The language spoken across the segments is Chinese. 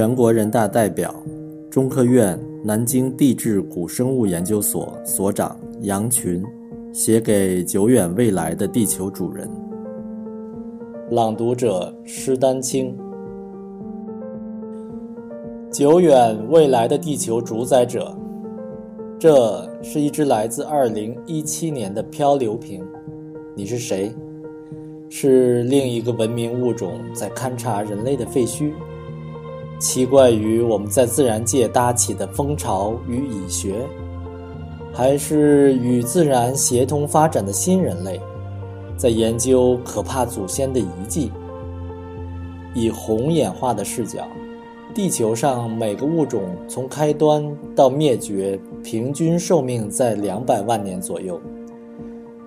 全国人大代表、中科院南京地质古生物研究所所长杨群写给久远未来的地球主人。朗读者施丹青。久远未来的地球主宰者，这是一只来自二零一七年的漂流瓶。你是谁？是另一个文明物种在勘察人类的废墟？奇怪于我们在自然界搭起的蜂巢与蚁穴，还是与自然协同发展的新人类，在研究可怕祖先的遗迹？以红演化的视角，地球上每个物种从开端到灭绝，平均寿命在两百万年左右。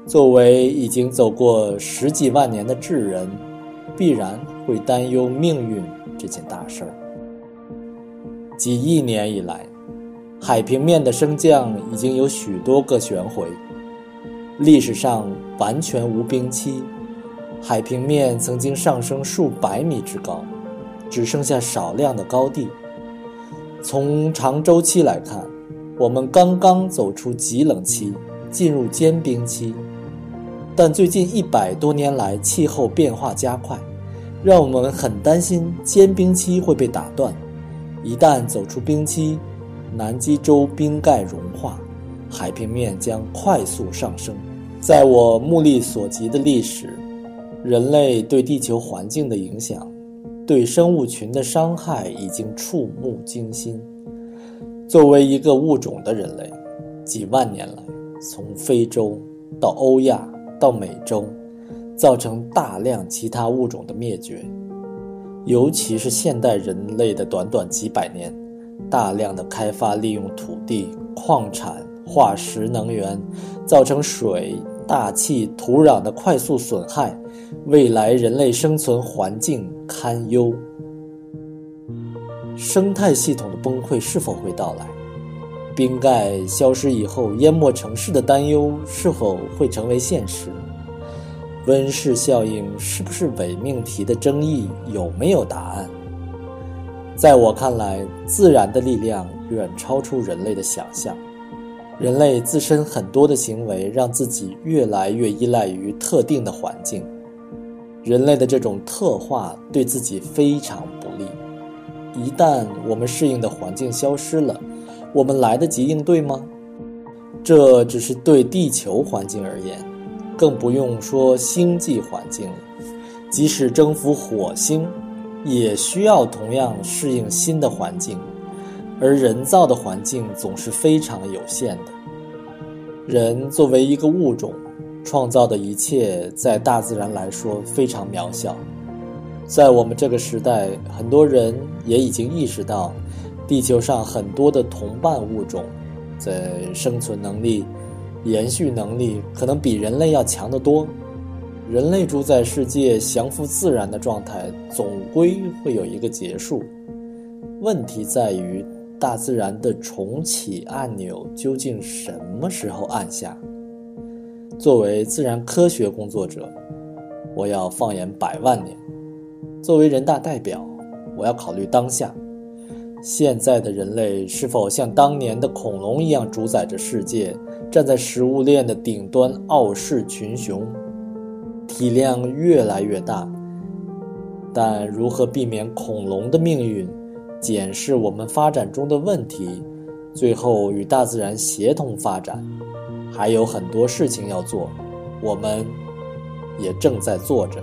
作为已经走过十几万年的智人，必然会担忧命运这件大事儿。几亿年以来，海平面的升降已经有许多个旋回。历史上完全无冰期，海平面曾经上升数百米之高，只剩下少量的高地。从长周期来看，我们刚刚走出极冷期，进入坚冰期。但最近一百多年来，气候变化加快，让我们很担心坚冰期会被打断。一旦走出冰期，南极洲冰盖融化，海平面将快速上升。在我目力所及的历史，人类对地球环境的影响，对生物群的伤害已经触目惊心。作为一个物种的人类，几万年来，从非洲到欧亚到美洲，造成大量其他物种的灭绝。尤其是现代人类的短短几百年，大量的开发利用土地、矿产、化石能源，造成水、大气、土壤的快速损害，未来人类生存环境堪忧。生态系统的崩溃是否会到来？冰盖消失以后淹没城市的担忧是否会成为现实？温室效应是不是伪命题的争议有没有答案？在我看来，自然的力量远超出人类的想象。人类自身很多的行为让自己越来越依赖于特定的环境。人类的这种特化对自己非常不利。一旦我们适应的环境消失了，我们来得及应对吗？这只是对地球环境而言。更不用说星际环境了，即使征服火星，也需要同样适应新的环境，而人造的环境总是非常有限的。人作为一个物种，创造的一切在大自然来说非常渺小。在我们这个时代，很多人也已经意识到，地球上很多的同伴物种，在生存能力。延续能力可能比人类要强得多。人类主宰世界、降服自然的状态，总归会有一个结束。问题在于，大自然的重启按钮究竟什么时候按下？作为自然科学工作者，我要放眼百万年；作为人大代表，我要考虑当下。现在的人类是否像当年的恐龙一样主宰着世界？站在食物链的顶端，傲视群雄，体量越来越大。但如何避免恐龙的命运？检视我们发展中的问题，最后与大自然协同发展，还有很多事情要做，我们也正在做着。